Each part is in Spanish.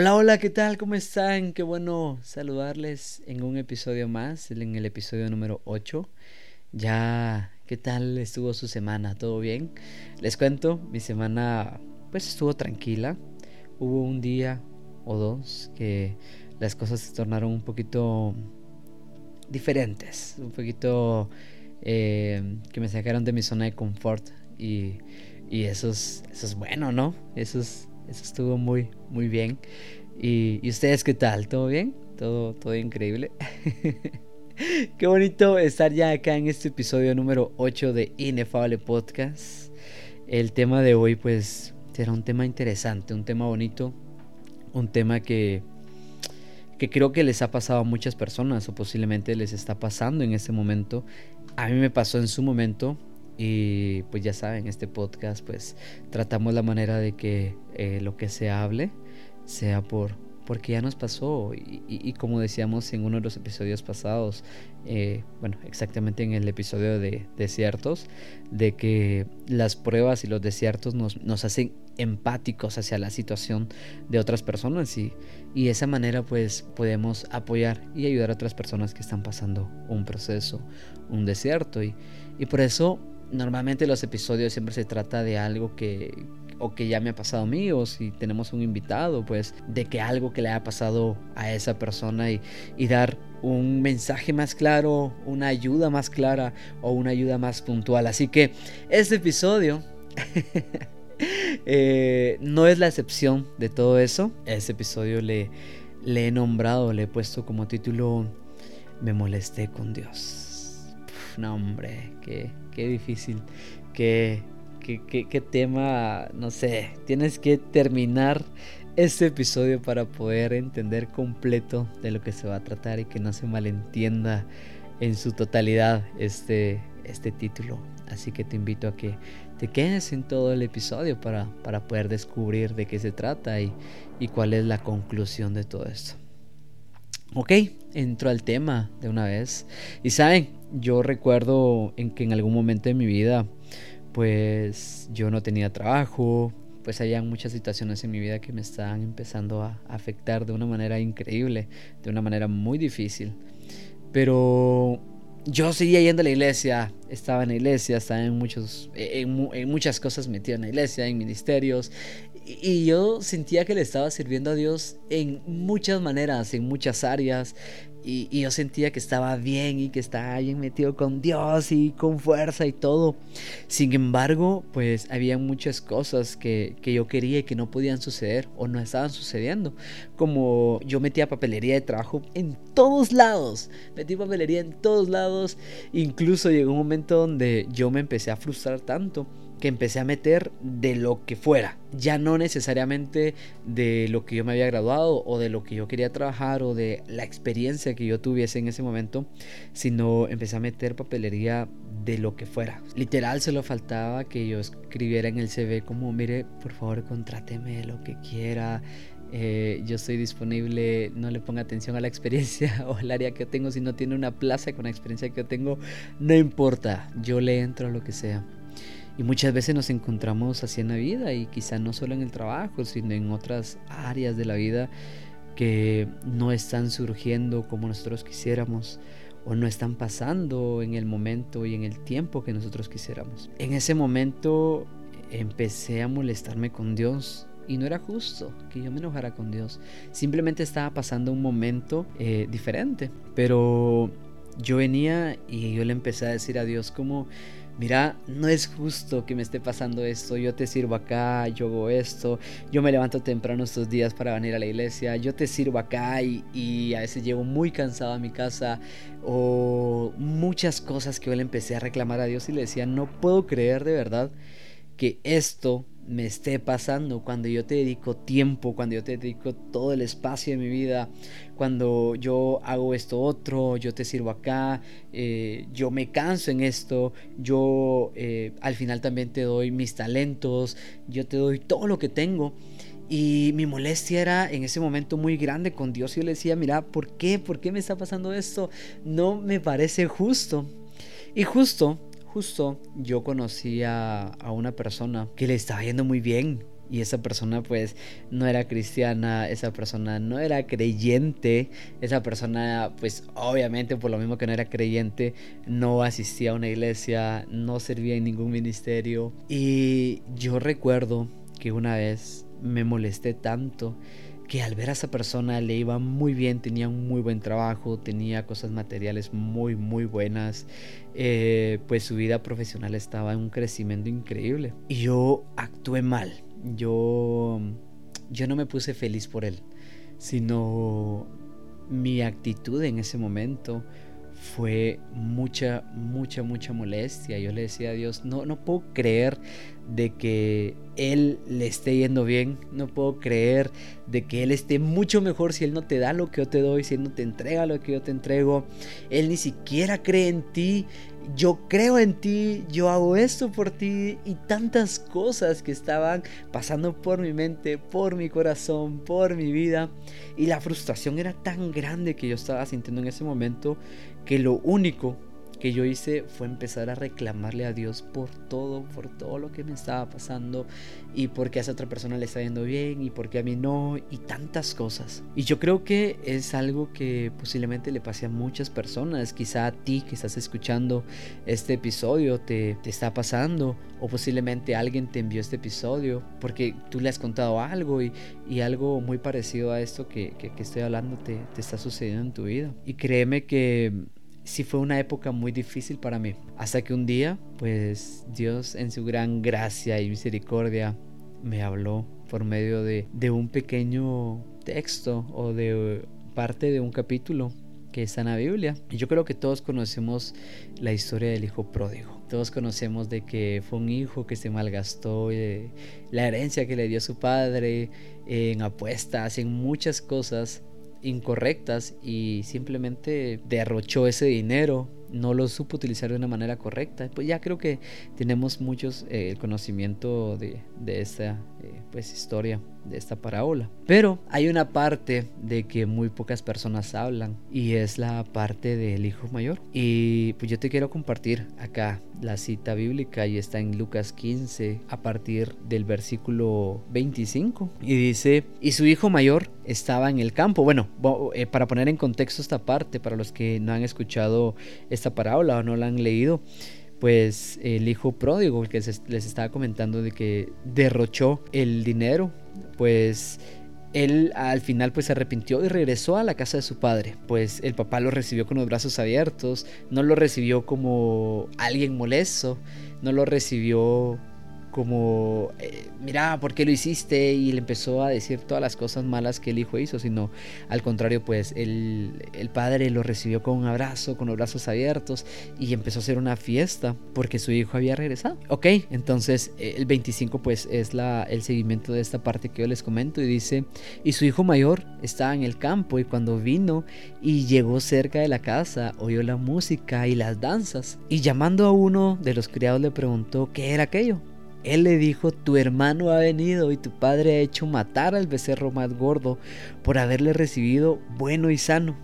Hola, hola, ¿qué tal? ¿Cómo están? Qué bueno saludarles en un episodio más, en el episodio número 8. Ya, ¿qué tal estuvo su semana? ¿Todo bien? Les cuento, mi semana pues estuvo tranquila. Hubo un día o dos que las cosas se tornaron un poquito diferentes, un poquito eh, que me sacaron de mi zona de confort y, y eso, es, eso es bueno, ¿no? Eso es, eso estuvo muy, muy bien. ¿Y, ustedes qué tal? ¿Todo bien? ¿Todo, todo increíble? qué bonito estar ya acá en este episodio número 8 de Inefable Podcast. El tema de hoy pues será un tema interesante, un tema bonito, un tema que, que creo que les ha pasado a muchas personas o posiblemente les está pasando en este momento. A mí me pasó en su momento y pues ya saben, este podcast pues tratamos la manera de que eh, lo que se hable sea por porque ya nos pasó y, como decíamos en uno de los episodios pasados, eh, bueno, exactamente en el episodio de desiertos, de que las pruebas y los desiertos nos, nos hacen empáticos hacia la situación de otras personas y, y de esa manera pues podemos apoyar y ayudar a otras personas que están pasando un proceso, un desierto y, y por eso normalmente los episodios siempre se trata de algo que o que ya me ha pasado a mí o si tenemos un invitado pues de que algo que le ha pasado a esa persona y, dar un mensaje más claro, una ayuda más clara o una ayuda más puntual. Así que este episodio eh, no es la excepción de todo eso. Este episodio le, le he nombrado, le he puesto como título Me molesté con Dios. No hombre, qué, qué difícil, qué, qué, tema, no sé, tienes que terminar este episodio para poder entender completo de lo que se va a tratar y que no se malentienda en su totalidad este, este título. Así que te invito a que te quedes en todo el episodio para, para poder descubrir de qué se trata y, y cuál es la conclusión de todo esto. Ok, entro al tema de una vez. Y saben, yo recuerdo en que en algún momento de mi vida, pues yo no tenía trabajo, pues había muchas situaciones en mi vida que me estaban empezando a afectar de una manera increíble, de una manera muy difícil. Pero yo seguía yendo a la iglesia, estaba en la iglesia, estaba en, muchos, en, muchas cosas metido en la iglesia, en ministerios, y yo sentía que le estaba sirviendo a Dios en muchas maneras, en muchas áreas, y, yo sentía que estaba bien y que estaba bien metido con Dios y con fuerza y todo. Sin embargo, pues había muchas cosas que, que, yo quería y que no podían suceder o no estaban sucediendo. Como yo metía papelería de trabajo en todos lados. Metí papelería en todos lados. Incluso llegó un momento donde yo me empecé a frustrar tanto que empecé a meter de lo que fuera, ya no necesariamente de lo que yo me había graduado o de lo que yo quería trabajar o de la experiencia que yo tuviese en ese momento, sino empecé a meter papelería de lo que fuera. Literal se lo faltaba que yo escribiera en el CV como, mire, por favor, contráteme lo que quiera. Eh, yo estoy disponible, no le ponga atención a la experiencia o al área que tengo, si no tiene una plaza con la experiencia que yo tengo, no importa, yo le entro a lo que sea. Y muchas veces nos encontramos así en la vida y quizá no solo en el trabajo, sino en otras áreas de la vida que no están surgiendo como nosotros quisiéramos o no están pasando en el momento y en el tiempo que nosotros quisiéramos. En ese momento empecé a molestarme con Dios y no era justo que yo me enojara con Dios. Simplemente estaba pasando un momento eh, diferente. Pero yo venía y yo le empecé a decir a Dios como mira, no es justo que me esté pasando esto, yo te sirvo acá, yo hago esto, yo me levanto temprano estos días para venir a la iglesia, yo te sirvo acá y, a veces llego muy cansado a mi casa o muchas cosas que yo le empecé a reclamar a Dios y le decía, no puedo creer de verdad que esto me esté pasando, cuando yo te dedico tiempo, cuando yo te dedico todo el espacio de mi vida, cuando yo hago esto otro, yo te sirvo acá, eh, yo me canso en esto, yo eh, al final también te doy mis talentos, yo te doy todo lo que tengo. Y mi molestia era en ese momento muy grande con Dios. Yo le decía, mira, ¿por qué? ¿Por qué me está pasando esto? No me parece justo. Y justo justo yo conocí a, una persona que le estaba yendo muy bien, y esa persona pues no era cristiana, esa persona no era creyente, esa persona pues obviamente por lo mismo que no era creyente no asistía a una iglesia, no servía en ningún ministerio. Y yo recuerdo que una vez me molesté tanto que al ver a esa persona le iba muy bien, tenía un muy buen trabajo, tenía cosas materiales muy, muy buenas, eh, pues su vida profesional estaba en un crecimiento increíble. Y yo actué mal, yo, yo no me puse feliz por él, sino mi actitud en ese momento fue mucha, mucha, mucha molestia. Yo le decía a Dios, no, no puedo creer de que Él le esté yendo bien, no puedo creer de que Él esté mucho mejor si Él no te da lo que yo te doy, si Él no te entrega lo que yo te entrego. Él ni siquiera cree en ti, yo creo en ti, yo hago esto por ti y tantas cosas que estaban pasando por mi mente, por mi corazón, por mi vida. Y la frustración era tan grande que yo estaba sintiendo en ese momento que lo único que yo hice fue empezar a reclamarle a Dios por todo, por todo lo que me estaba pasando y porque a esa otra persona le está yendo bien y porque a mí no y tantas cosas. Y yo creo que es algo que posiblemente le pase a muchas personas, quizá a ti que estás escuchando este episodio te, te está pasando o posiblemente alguien te envió este episodio porque tú le has contado algo y, y algo muy parecido a esto que, que, que estoy hablando te, te está sucediendo en tu vida. Y créeme que sí fue una época muy difícil para mí. Hasta que un día, pues Dios en su gran gracia y misericordia me habló por medio de, un pequeño texto o de parte de un capítulo que está en la Biblia. Y yo creo que todos conocemos la historia del hijo pródigo. Todos conocemos de que fue un hijo que se malgastó, y la herencia que le dio su padre en apuestas, en muchas cosas incorrectas y simplemente derrochó ese dinero, no lo supo utilizar de una manera correcta. Pues ya creo que tenemos muchos eh, el conocimiento de, de esta pues historia de esta parábola. Pero hay una parte de que muy pocas personas hablan y es la parte del hijo mayor. Y pues yo te quiero compartir acá la cita bíblica y está en Lucas 15 a partir del versículo 25 y dice, y su hijo mayor estaba en el campo. Bueno, eh, para poner en contexto esta parte, para los que no han escuchado esta parábola o no la han leído, pues el hijo pródigo, el que les estaba comentando de que derrochó el dinero, pues él al final pues se arrepintió y regresó a la casa de su padre. Pues el papá lo recibió con los brazos abiertos, no lo recibió como alguien molesto, no lo recibió como, eh, mira, ¿por qué lo hiciste? Y le empezó a decir todas las cosas malas que el hijo hizo, sino al contrario, pues el, padre lo recibió con un abrazo, con los brazos abiertos y empezó a hacer una fiesta porque su hijo había regresado. Ok, entonces eh, el 25 pues es la, el seguimiento de esta parte que yo les comento y dice, y su hijo mayor estaba en el campo y cuando vino y llegó cerca de la casa, oyó la música y las danzas y llamando a uno de los criados le preguntó qué era aquello. Él le dijo, tu hermano ha venido y tu padre ha hecho matar al becerro más gordo por haberle recibido bueno y sano.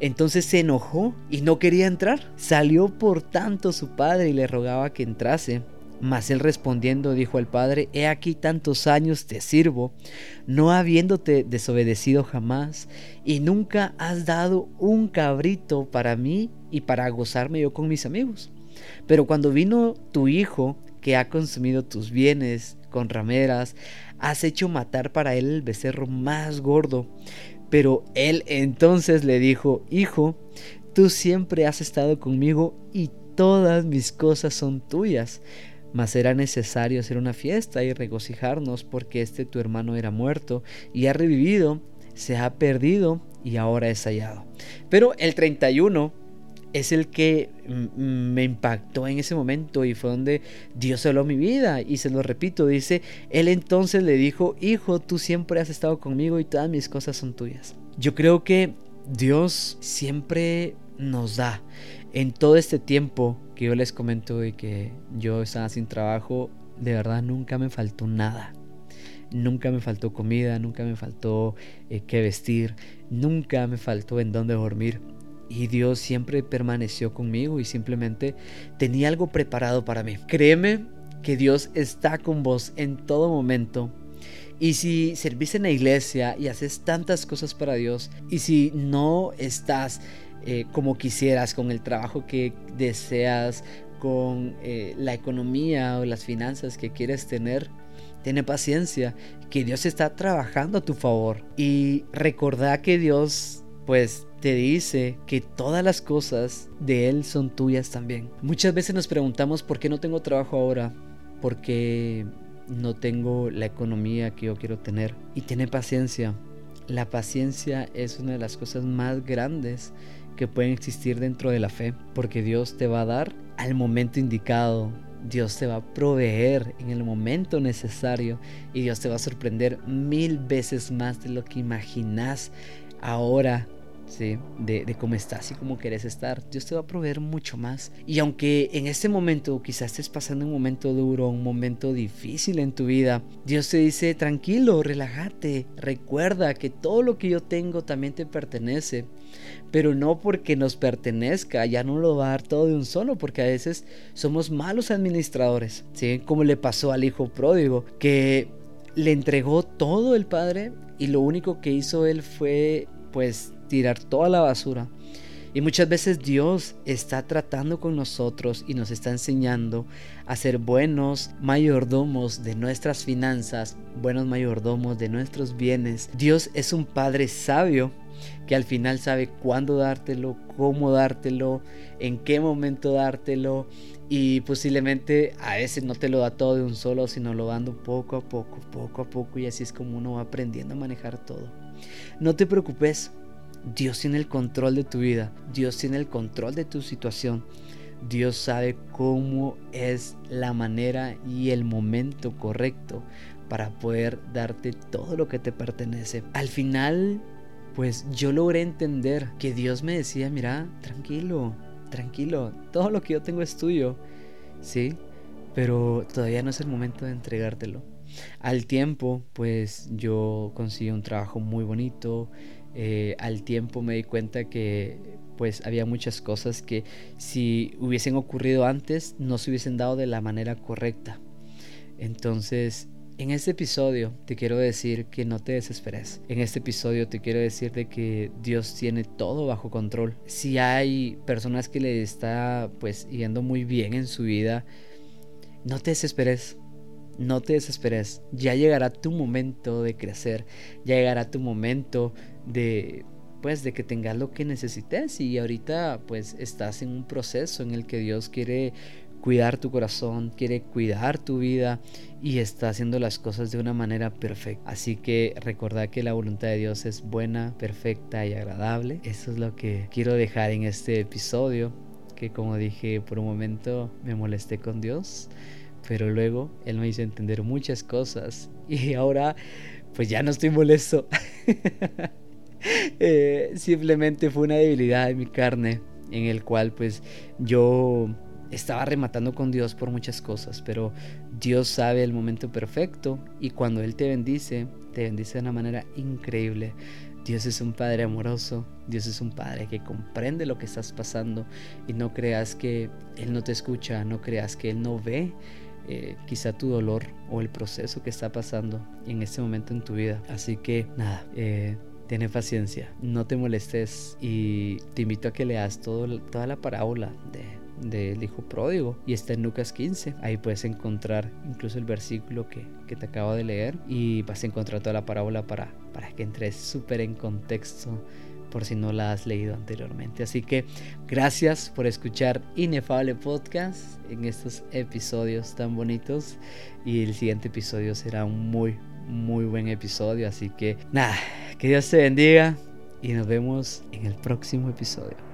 Entonces se enojó y no quería entrar. Salió por tanto su padre y le rogaba que entrase. Mas él respondiendo dijo al padre, He aquí tantos años te sirvo, no habiéndote desobedecido jamás, y nunca has dado un cabrito para mí y para gozarme yo con mis amigos. Pero cuando vino tu hijo, que ha consumido tus bienes con rameras, has hecho matar para él el becerro más gordo. Pero él entonces le dijo, Hijo, tú siempre has estado conmigo y todas mis cosas son tuyas. Mas era necesario hacer una fiesta y regocijarnos porque este tu hermano era muerto y ha revivido, se ha perdido y ahora es hallado. Pero el 31 es el que me impactó en ese momento y fue donde Dios habló mi vida. Y se lo repito, dice, Él entonces le dijo, hijo, tú siempre has estado conmigo y todas mis cosas son tuyas. Yo creo que Dios siempre nos da en todo este tiempo que yo les comento y que yo estaba sin trabajo, de verdad nunca me faltó nada. Nunca me faltó comida, nunca me faltó eh, qué vestir, nunca me faltó en dónde dormir. Y Dios siempre permaneció conmigo y simplemente tenía algo preparado para mí. Créeme que Dios está con vos en todo momento Y si servís en la iglesia y haces tantas cosas para Dios, y si no estás eh, como quisieras, con el trabajo que deseas, con eh, la economía o las finanzas que quieres tener, Tiene paciencia, que Dios está trabajando a tu favor. Y recordá que Dios, pues, te dice que todas las cosas de Él son tuyas también. Muchas veces nos preguntamos por qué no tengo trabajo ahora, por qué no tengo la economía que yo quiero tener. Y tiene paciencia. La paciencia es una de las cosas más grandes que pueden existir dentro de la fe, porque Dios te va a dar al momento indicado. Dios te va a proveer en el momento necesario y Dios te va a sorprender mil veces más de lo que imaginas ahora de, cómo estás y cómo quieres estar. Dios te va a proveer mucho más. Y aunque en este momento quizás estés pasando un momento duro, un momento difícil en tu vida, Dios te dice, tranquilo, relájate, recuerda que todo lo que yo tengo también te pertenece. Pero no porque nos pertenezca, ya no lo va a dar todo de un solo, porque a veces somos malos administradores, ¿sí? Como le pasó al hijo pródigo, que le entregó todo el padre y lo único que hizo él fue pues tirar toda la basura. Y muchas veces Dios está tratando con nosotros y nos está enseñando a ser buenos mayordomos de nuestras finanzas, buenos mayordomos de nuestros bienes. Dios es un Padre sabio que al final sabe cuándo dártelo, cómo dártelo, en qué momento dártelo y posiblemente a veces no te lo da todo de un solo, sino lo dando poco a poco, poco a poco y así es como uno va aprendiendo a manejar todo. No te preocupes, Dios tiene el control de tu vida, Dios tiene el control de tu situación. Dios sabe cómo es la manera y el momento correcto para poder darte todo lo que te pertenece. Al final, pues yo logré entender que Dios me decía, mira, tranquilo, tranquilo, todo lo que yo tengo es tuyo, ¿sí? Pero todavía no es el momento de entregártelo. Al tiempo, pues yo conseguí un trabajo muy bonito, eh, al tiempo me di cuenta que pues había muchas cosas que si hubiesen ocurrido antes no se hubiesen dado de la manera correcta. Entonces, en este episodio te quiero decir que no te desesperes. En este episodio te quiero decir de que Dios tiene todo bajo control. Si hay personas que le está pues yendo muy bien en su vida, no te desesperes. No te desesperes, ya llegará tu momento de crecer, ya llegará tu momento de pues de que tengas lo que necesites y ahorita pues estás en un proceso en el que Dios quiere cuidar tu corazón, quiere cuidar tu vida y está haciendo las cosas de una manera perfecta. Así que recordad que la voluntad de Dios es buena, perfecta y agradable. Eso es lo que quiero dejar en este episodio, que como dije por un momento me molesté con Dios pero luego él me hizo entender muchas cosas y ahora pues ya no estoy molesto. Eh, simplemente fue una debilidad de mi carne en el cual pues yo estaba rematando con Dios por muchas cosas, pero Dios sabe el momento perfecto y cuando Él te bendice, te bendice de una manera increíble. Dios es un Padre amoroso, Dios es un Padre que comprende lo que estás pasando y no creas que Él no te escucha, no creas que Él no ve eh, quizá tu dolor o el proceso que está pasando en este momento en tu vida. Así que nada, eh, Tiene paciencia, no te molestes y te invito a que leas toda la parábola de, del hijo pródigo y está en Lucas 15. Ahí puedes encontrar incluso el versículo que, que te acabo de leer y vas a encontrar toda la parábola para, para que entres súper en contexto por si no la has leído anteriormente. Así que gracias por escuchar Inefable Podcast en estos episodios tan bonitos y el siguiente episodio será un muy, muy buen episodio. Así que nada, que Dios te bendiga y nos vemos en el próximo episodio.